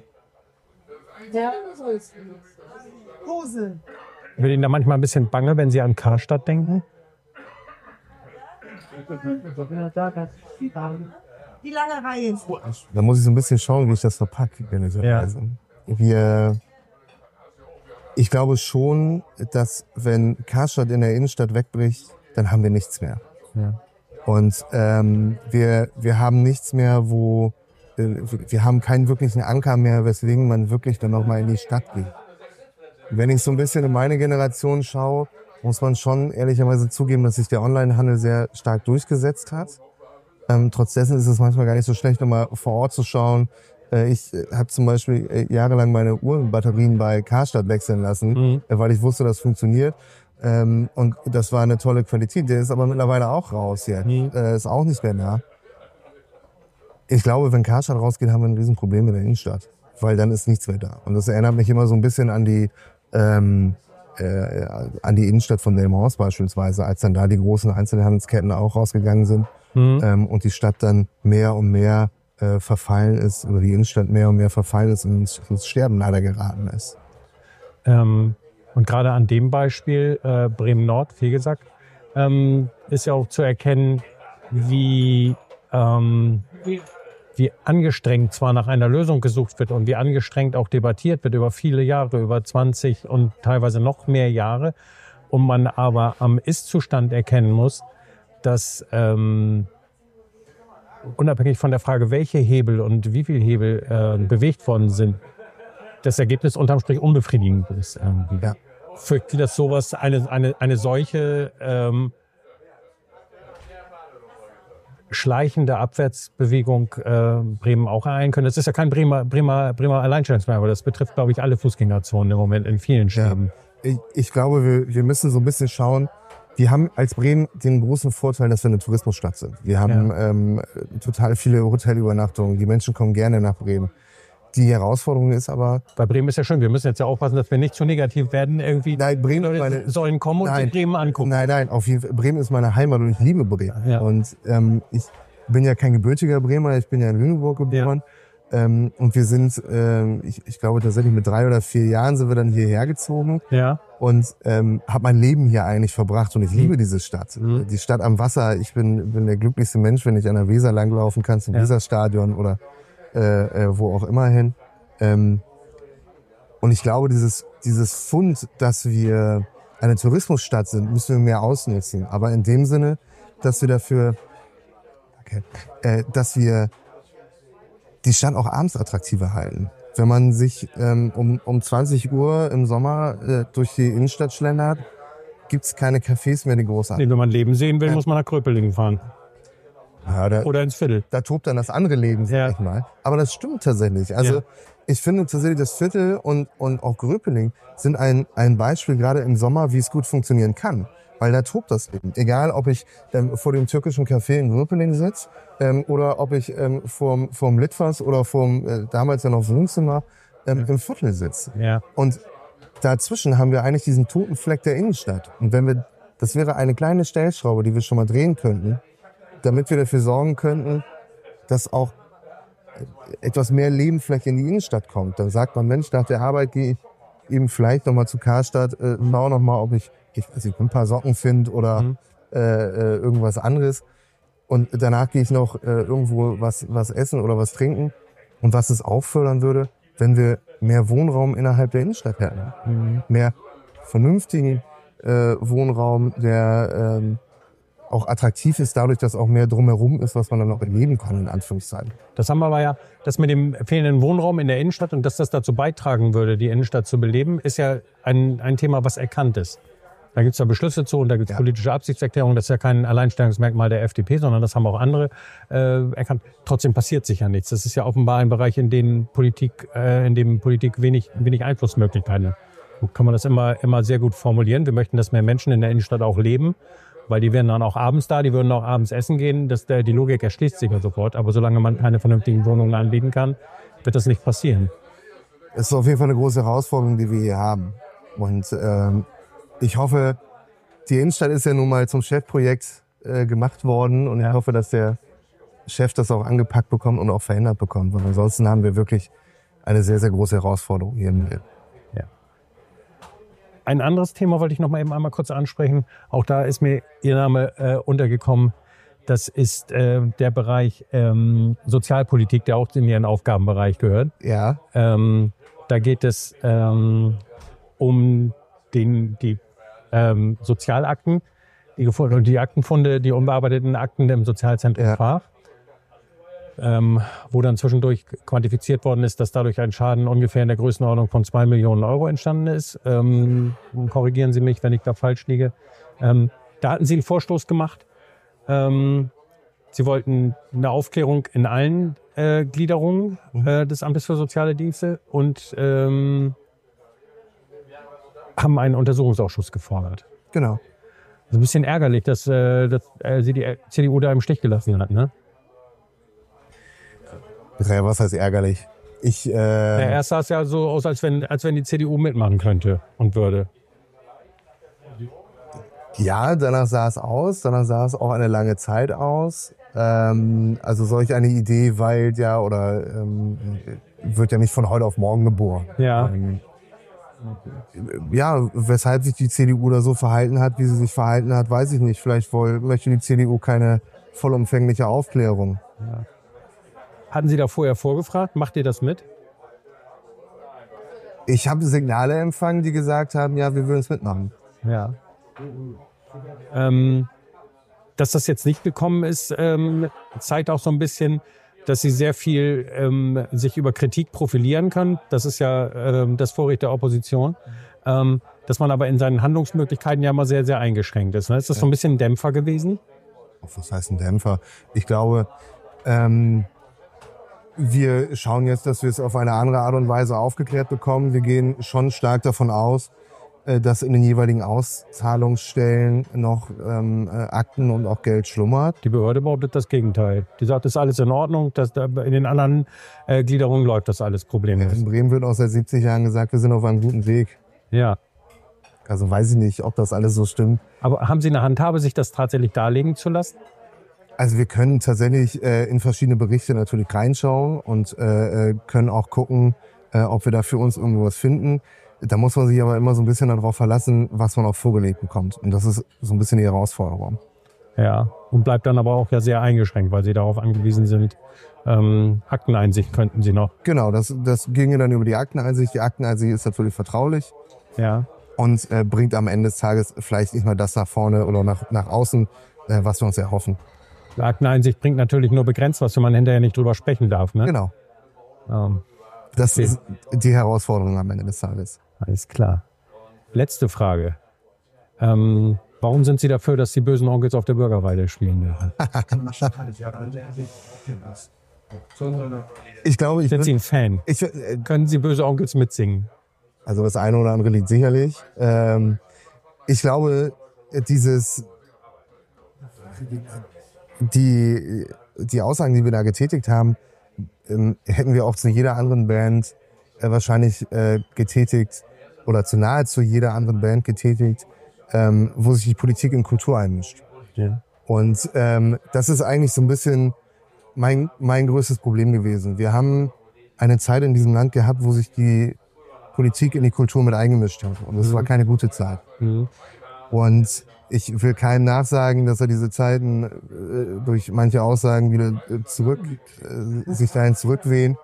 Wird Ihnen da manchmal ein bisschen bange, wenn Sie an Karstadt denken? Die lange Reihe ist. Da muss ich so ein bisschen schauen, wie ich das verpacke. ehrlicherweise. Wir, ich glaube schon, dass wenn Karstadt in der Innenstadt wegbricht, dann haben wir nichts mehr. Ja. Und ähm, wir, wir haben nichts mehr, wo wir haben keinen wirklichen Anker mehr, weswegen man wirklich dann nochmal in die Stadt geht. Wenn ich so ein bisschen in meine Generation schaue, muss man schon ehrlicherweise zugeben, dass sich der Onlinehandel sehr stark durchgesetzt hat. Ähm, trotz dessen ist es manchmal gar nicht so schlecht, nochmal vor Ort zu schauen. Äh, ich äh, habe zum Beispiel äh, jahrelang meine Uhrenbatterien bei Karstadt wechseln lassen, Mhm. äh, weil ich wusste, das funktioniert. Ähm, und das war eine tolle Qualität. Der ist aber mittlerweile auch raus jetzt. Mhm. Äh, ist auch nicht mehr da. Ich glaube, wenn Karstadt rausgeht, haben wir ein Riesenproblem in der Innenstadt. Weil dann ist nichts mehr da. Und das erinnert mich immer so ein bisschen an die, ähm, äh, an die Innenstadt von Delmhorst beispielsweise, als dann da die großen Einzelhandelsketten auch rausgegangen sind Mhm. ähm, und die Stadt dann mehr und mehr äh, verfallen ist, oder die Innenstadt mehr und mehr verfallen ist und ins, ins Sterben leider geraten ist. Ähm, und gerade an dem Beispiel äh, Bremen-Nord, viel gesagt, ähm, ist ja auch zu erkennen, wie, ähm, wie angestrengt zwar nach einer Lösung gesucht wird und wie angestrengt auch debattiert wird über viele Jahre, über 20 und teilweise noch mehr Jahre, und man aber am Ist-Zustand erkennen muss, dass ähm, unabhängig von der Frage, welche Hebel und wie viel Hebel äh, bewegt worden sind, das Ergebnis unterm Strich unbefriedigend ist. Irgendwie. Ja. Fürchten Sie, dass sowas, eine, eine, eine solche ähm, schleichende Abwärtsbewegung äh, Bremen auch ereilen können? Das ist ja kein Bremer, Bremer, Bremer Alleinstellungsmerkmal, das betrifft, glaube ich, alle Fußgängerzonen im Moment in vielen Städten. Ich, ich glaube, wir, wir müssen so ein bisschen schauen. Wir haben als Bremen den großen Vorteil, dass wir eine Tourismusstadt sind. Wir haben ähm, total viele Hotelübernachtungen. Die Menschen kommen gerne nach Bremen. Die Herausforderung ist aber, Bei Bremen ist ja schön, wir müssen jetzt ja aufpassen, dass wir nicht zu negativ werden. Irgendwie nein, Bremen Leute meine, sollen kommen und Nein. sich Bremen angucken. Nein, nein, auf jeden Fall. Bremen ist meine Heimat und ich liebe Bremen. Ja. Und ähm, ich bin ja kein gebürtiger Bremer, ich bin ja in Lüneburg geboren. Ähm, und wir sind, ähm, ich, ich glaube tatsächlich mit drei oder vier Jahren sind wir dann hierher gezogen Ja. und ähm, habe mein Leben hier eigentlich verbracht und ich liebe diese Stadt. Mhm. Die Stadt am Wasser. Ich bin, bin der glücklichste Mensch, wenn ich an der Weser langlaufen kann, zum Ja. Weserstadion oder äh, äh, wo auch immer hin. Ähm, und ich glaube, dieses, dieses Fund, dass wir eine Tourismusstadt sind, müssen wir mehr ausnutzen. Aber in dem Sinne, dass wir dafür, okay, äh, dass wir die Stadt auch abends attraktiver halten. Wenn man sich ähm, um, um 20 Uhr im Sommer äh, durch die Innenstadt schlendert, gibt's keine Cafés mehr, die groß Nee, wenn man Leben sehen will, Ja. muss man nach Kröpelingen fahren. Ja, da, Oder ins Viertel. da tobt dann das andere Leben, sag Ja. ich mal. Aber das stimmt tatsächlich. Also Ja. ich finde tatsächlich, das Viertel und, und auch Gröpeling sind ein, ein Beispiel gerade im Sommer, wie es gut funktionieren kann. Weil da tobt das Leben. Egal, ob ich ähm, vor dem türkischen Café in Gröpeling sitze ähm, oder ob ich ähm, vorm, vorm Litfaß oder vorm äh, damals ja noch Wohnzimmer ähm, im Viertel sitze. Ja. Und dazwischen haben wir eigentlich diesen toten Fleck der Innenstadt. Und wenn wir, das wäre eine kleine Stellschraube, die wir schon mal drehen könnten, damit wir dafür sorgen könnten, dass auch etwas mehr Lebenfläche in die Innenstadt kommt. Dann sagt man, Mensch, nach der Arbeit gehe ich eben vielleicht nochmal zu Karstadt, äh, schau nochmal, ob ich, ich weiß nicht, ein paar Socken finde oder Mhm. äh, äh, irgendwas anderes. Und danach gehe ich noch äh, irgendwo was, was essen oder was trinken. Und was es auch fördern würde, wenn wir mehr Wohnraum innerhalb der Innenstadt hätten. Mhm. Mehr vernünftigen äh, Wohnraum, der ähm, auch attraktiv ist, dadurch, dass auch mehr drumherum ist, was man dann auch erleben kann, in Anführungszeichen. Das haben wir aber ja, das mit dem fehlenden Wohnraum in der Innenstadt und dass das dazu beitragen würde, die Innenstadt zu beleben, ist ja ein, ein Thema, was erkannt ist. Da gibt es ja Beschlüsse zu und da gibt es Ja. politische Absichtserklärungen. Das ist ja kein Alleinstellungsmerkmal der FDP, sondern das haben auch andere äh, erkannt. Trotzdem passiert sich ja nichts. Das ist ja offenbar ein Bereich, in dem Politik, äh, in dem Politik wenig, wenig Einflussmöglichkeiten hat. Kann man das immer, immer sehr gut formulieren. Wir möchten, dass mehr Menschen in der Innenstadt auch leben, weil die wären dann auch abends da, die würden auch abends essen gehen. Das, der, die Logik erschließt sich ja sofort. Aber solange man keine vernünftigen Wohnungen anbieten kann, wird das nicht passieren. Es ist auf jeden Fall eine große Herausforderung, die wir hier haben. Und ähm, ich hoffe, die Innenstadt ist ja nun mal zum Chefprojekt äh, gemacht worden und ich hoffe, dass der Chef das auch angepackt bekommt und auch verändert bekommt. Weil ansonsten haben wir wirklich eine sehr, sehr große Herausforderung hier in Mitte. Ein anderes Thema wollte ich noch mal eben einmal kurz ansprechen. Auch da ist mir Ihr Name äh, untergekommen. Das ist äh, der Bereich ähm, Sozialpolitik, der auch in Ihren Aufgabenbereich gehört. Ja, Ähm, da geht es ähm, um den, die ähm, Sozialakten, die, die Aktenfunde, die unbearbeiteten Akten im Sozialzentrum Ja. Fach, ähm, wo dann zwischendurch quantifiziert worden ist, dass dadurch ein Schaden ungefähr in der Größenordnung von zwei Millionen Euro entstanden ist. Ähm, korrigieren Sie mich, wenn ich da falsch liege. Ähm, da hatten Sie einen Vorstoß gemacht. Ähm, Sie wollten eine Aufklärung in allen äh, Gliederungen äh, des Amtes für soziale Dienste und ähm, haben einen Untersuchungsausschuss gefordert. genau. Das ist ein bisschen ärgerlich, dass, äh, dass äh, sie die CDU da im Stich gelassen hat. Ne? Ja, was heißt ärgerlich? Ich, Ja, äh, erst sah es ja so aus, als wenn, als wenn die CDU mitmachen könnte und würde. ja, danach sah es aus, danach sah es auch eine lange Zeit aus. Ähm, also solch eine Idee weilt ja oder ähm, wird ja nicht von heute auf morgen geboren. Ja. Ähm, ja, weshalb sich die CDU da so verhalten hat, wie sie sich verhalten hat, weiß ich nicht. Vielleicht woll, möchte die CDU keine vollumfängliche Aufklärung. Hatten Sie da vorher vorgefragt? Macht ihr das mit? Ich habe Signale empfangen, die gesagt haben, ja, wir würden es mitmachen. Ja. Ähm, dass das jetzt nicht gekommen ist, ähm, zeigt auch so ein bisschen, dass sie sehr viel ähm, sich über Kritik profilieren können. Das ist ja ähm, das Vorrecht der Opposition. Ähm, dass man aber in seinen Handlungsmöglichkeiten ja immer sehr, sehr eingeschränkt ist. Ne? Ist das so ein bisschen ein Dämpfer gewesen? Was heißt ein Dämpfer? Ich glaube, ähm, wir schauen jetzt, dass wir es auf eine andere Art und Weise aufgeklärt bekommen. Wir gehen schon stark davon aus, äh, dass in den jeweiligen Auszahlungsstellen noch ähm, äh, Akten und auch Geld schlummert. Die Behörde behauptet das Gegenteil. Die sagt, das ist alles in Ordnung. Dass da in den anderen äh, Gliederungen läuft das alles problemlos. In Bremen wird auch seit 70 Jahren gesagt, wir sind auf einem guten Weg. Ja. Also weiß ich nicht, ob das alles so stimmt. Aber haben Sie eine Handhabe, sich das tatsächlich darlegen zu lassen? Also wir können tatsächlich äh, in verschiedene Berichte natürlich reinschauen und äh, äh, können auch gucken, äh, ob wir da für uns irgendwo was finden. Da muss man sich aber immer so ein bisschen darauf verlassen, was man auch vorgelegt bekommt. Und das ist so ein bisschen die Herausforderung. Ja, und bleibt dann aber auch ja sehr eingeschränkt, weil sie darauf angewiesen sind. Ähm, Akteneinsicht könnten sie noch. Genau, das, das ginge dann über die Akteneinsicht. Die Akteneinsicht ist natürlich vertraulich Ja, und äh, bringt am Ende des Tages vielleicht nicht mal das nach vorne oder nach, nach außen, äh, was wir uns erhoffen. Akteneinsicht bringt natürlich nur begrenzt was, wenn man hinterher nicht drüber sprechen darf. Ne? Genau. Ähm, Das Okay. ist die Herausforderung am Ende des Tages. alles klar. Letzte Frage. Ähm, warum sind Sie dafür, dass die bösen Onkels auf der Bürgerweide spielen dürfen? Ich glaube, ich, Sind Sie ein Fan? ich äh, Können Sie böse Onkels mitsingen? Also das eine oder andere Lied sicherlich. Ähm, ich glaube, dieses die, die Aussagen, die wir da getätigt haben, ähm, hätten wir auch zu jeder anderen Band äh, wahrscheinlich äh, getätigt oder zu nahezu jeder anderen Band getätigt, ähm, wo sich die Politik in Kultur einmischt. Ja. Und ähm, das ist eigentlich so ein bisschen mein, mein größtes Problem gewesen. Wir haben eine Zeit in diesem Land gehabt, wo sich die Politik in die Kultur mit eingemischt hat. Und das war keine gute Zeit. Mhm. Und ich will keinem nachsagen, dass er diese Zeiten äh, durch manche Aussagen wieder äh, zurück, äh, sich dahin zurückwehen.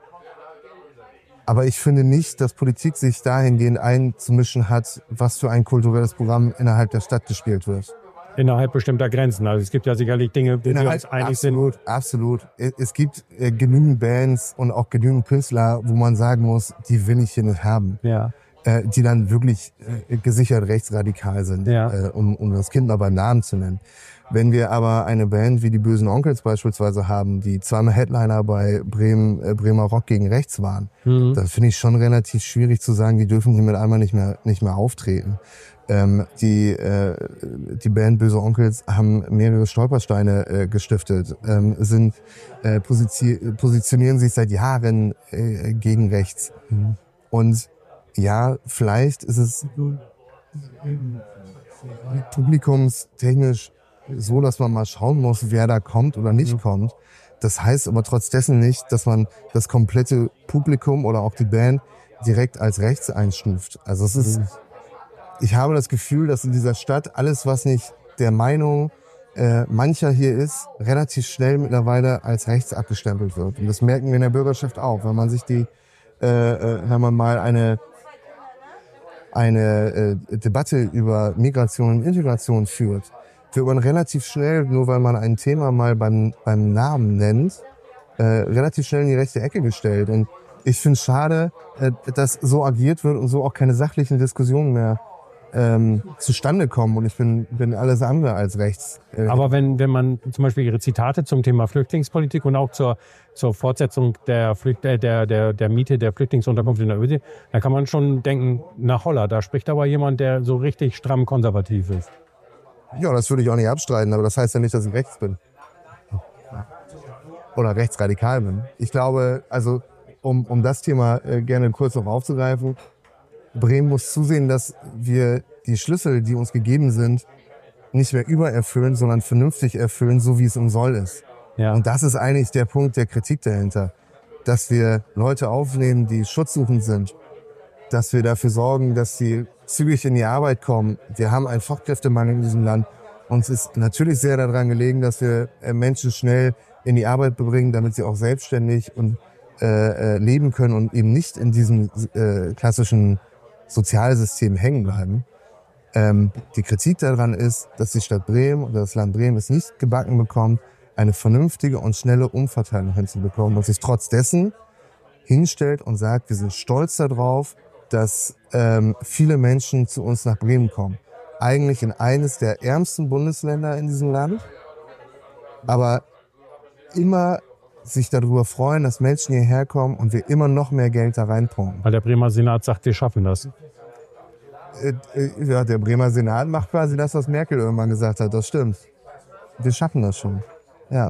Aber ich finde nicht, dass Politik sich dahingehend einzumischen hat, was für ein kulturelles Programm innerhalb der Stadt gespielt wird. innerhalb bestimmter Grenzen. Also es gibt ja sicherlich Dinge, die wir uns einig absolut, Absolut. Es gibt äh, genügend Bands und auch genügend Künstler, wo man sagen muss, die will ich hier nicht haben. sind. Ja. Äh, die dann wirklich äh, gesichert rechtsradikal sind, Ja. äh, um, um das Kind mal beim Namen zu nennen. Wenn wir aber eine Band wie die Bösen Onkels beispielsweise haben, die zweimal Headliner bei Bremen, äh, Bremer Rock gegen rechts waren, Mhm. dann finde ich schon relativ schwierig zu sagen, die dürfen hier mit einmal nicht mehr, nicht mehr auftreten. Ähm, die, äh, die Band Böse Onkels haben mehrere Stolpersteine äh, gestiftet, ähm, sind, äh, positionieren sich seit Jahren äh, gegen rechts. Und ja, vielleicht ist es publikumstechnisch so, dass man mal schauen muss, wer da kommt oder nicht kommt. Das heißt aber trotz dessen nicht, dass man das komplette Publikum oder auch die Band direkt als rechts einstuft. Also es ist, ich habe das Gefühl, dass in dieser Stadt alles, was nicht der Meinung äh, mancher hier ist, relativ schnell mittlerweile als rechts abgestempelt wird. Und das merken wir in der Bürgerschaft auch. Wenn man sich die, äh, äh, wenn man mal eine eine äh, Debatte über Migration und Integration führt, wird man relativ schnell, nur weil man ein Thema mal beim, beim Namen nennt, äh, relativ schnell in die rechte Ecke gestellt. Und ich finde es schade, äh, dass so agiert wird und so auch keine sachlichen Diskussionen mehr ähm, zustande kommen. Und ich bin, bin alles andere als rechts. Äh, Aber wenn, wenn man zum Beispiel Ihre Zitate zum Thema Flüchtlingspolitik und auch zur, zur Fortsetzung der, Flücht, äh, der, der, der Miete der Flüchtlingsunterkunft in der Öde, da kann man schon denken, nach Holla, da spricht aber jemand, der so richtig stramm konservativ ist. Ja, das würde ich auch nicht abstreiten, aber das heißt ja nicht, dass ich rechts bin. Oder rechtsradikal bin. Ich glaube, also um, um das Thema äh, gerne kurz noch aufzugreifen, Bremen muss zusehen, dass wir die Schlüssel, die uns gegeben sind, nicht mehr übererfüllen, sondern vernünftig erfüllen, so wie es im Soll ist. Ja. Und das ist eigentlich der Punkt der Kritik dahinter. Dass wir Leute aufnehmen, die schutzsuchend sind. Dass wir dafür sorgen, dass sie zügig in die Arbeit kommen. Wir haben einen Fachkräftemangel in diesem Land. Uns ist natürlich sehr daran gelegen, dass wir äh, Menschen schnell in die Arbeit bringen, damit sie auch selbstständig und äh, äh, leben können und eben nicht in diesem äh, klassischen Sozialsystem hängen bleiben. Ähm, die Kritik daran ist, dass die Stadt Bremen oder das Land Bremen es nicht gebacken bekommt, eine vernünftige und schnelle Umverteilung hinzubekommen und sich trotz dessen hinstellt und sagt, wir sind stolz darauf, dass ähm, viele Menschen zu uns nach Bremen kommen. Eigentlich in eines der ärmsten Bundesländer in diesem Land, aber immer sich darüber freuen, dass Menschen hierher kommen und wir immer noch mehr Geld da reinpumpen. Weil der Bremer Senat sagt, wir schaffen das. Äh, äh, ja, der Bremer Senat macht quasi das, was Merkel irgendwann gesagt hat. Das stimmt. Wir schaffen das schon. Ja.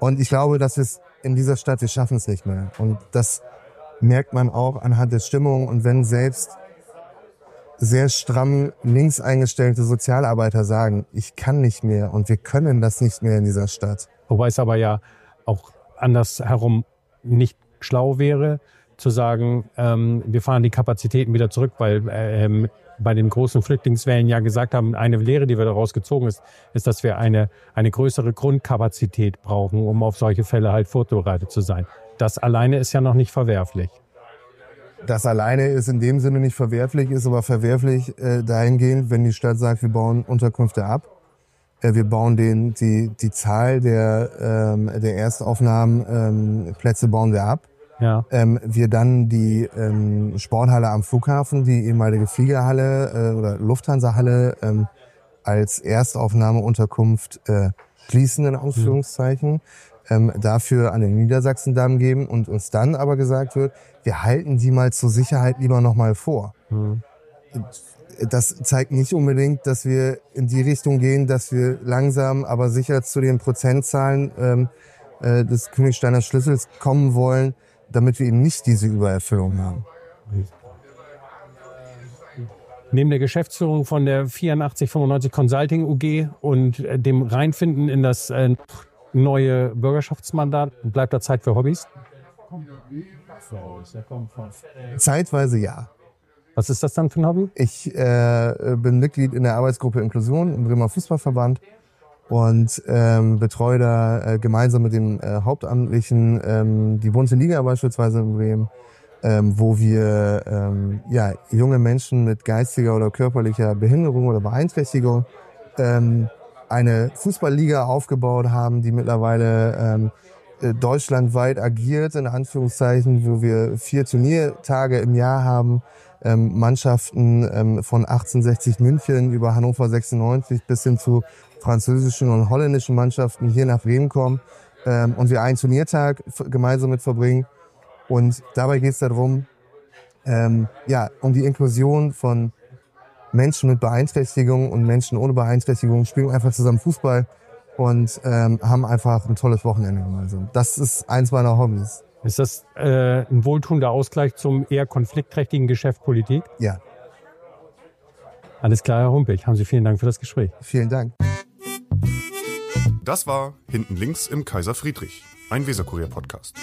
Und ich glaube, dass wir es in dieser Stadt, wir schaffen es nicht mehr. Und das merkt man auch anhand der Stimmung. Und wenn selbst sehr stramm links eingestellte Sozialarbeiter sagen, ich kann nicht mehr und wir können das nicht mehr in dieser Stadt. Wobei es aber ja auch andersherum nicht schlau wäre, zu sagen, ähm, wir fahren die Kapazitäten wieder zurück, weil äh, ähm, bei den großen Flüchtlingswellen ja gesagt haben, eine Lehre, die wir daraus gezogen ist, ist, dass wir eine, eine größere Grundkapazität brauchen, um auf solche Fälle halt vorbereitet zu sein. Das alleine ist ja noch nicht verwerflich. Das alleine ist in dem Sinne nicht verwerflich, ist aber verwerflich äh, dahingehend, wenn die Stadt sagt, wir bauen Unterkünfte ab. Äh, wir bauen den, die, die Zahl der, ähm, der Erstaufnahmen, ähm, Plätze bauen wir ab. Ja. Ähm, wir dann die ähm, Sporthalle am Flughafen, die ehemalige Fliegerhalle äh, oder Lufthansa-Halle ähm, als Erstaufnahmeunterkunft äh, schließen, in Anführungszeichen, ähm, dafür an den Niedersachsendamm geben und uns dann aber gesagt wird, wir halten die mal zur Sicherheit lieber nochmal vor. Hm. Das zeigt nicht unbedingt, dass wir in die Richtung gehen, dass wir langsam, aber sicher zu den Prozentzahlen ähm, äh, des Königsteiner Schlüssels kommen wollen, damit wir eben nicht diese Übererfüllung haben. Neben der Geschäftsführung von der 8495 Consulting UG und äh, dem Reinfinden in das äh, neue Bürgerschaftsmandat bleibt da Zeit für Hobbys? Zeitweise ja. Was ist das dann für ein Hobby? Ich äh, bin Mitglied in der Arbeitsgruppe Inklusion im Bremer Fußballverband und ähm, betreue da äh, gemeinsam mit dem äh, Hauptamtlichen ähm, die bunte Liga beispielsweise in Bremen, ähm, wo wir ähm, ja, junge Menschen mit geistiger oder körperlicher Behinderung oder Beeinträchtigung ähm, eine Fußballliga aufgebaut haben, die mittlerweile ähm, äh, deutschlandweit agiert, in Anführungszeichen, wo wir vier Turniertage im Jahr haben, ähm, Mannschaften ähm, von 1860 München über Hannover 96 bis hin zu französischen und holländischen Mannschaften hier nach Bremen kommen ähm, und wir einen Turniertag gemeinsam mit verbringen. Und dabei geht es darum, ähm, ja, um die Inklusion von Menschen mit Beeinträchtigungen und Menschen ohne Beeinträchtigungen spielen einfach zusammen Fußball und ähm, haben einfach ein tolles Wochenende gemeinsam. Das ist eins meiner Hobbys. Ist das äh, ein wohltuender Ausgleich zum eher konfliktträchtigen Geschäft Politik? Ja. Alles klar, Herr Humpig. Haben Sie vielen Dank für das Gespräch. Vielen Dank. Das war Hinten links im Kaiser Friedrich, ein Weserkurier-Podcast.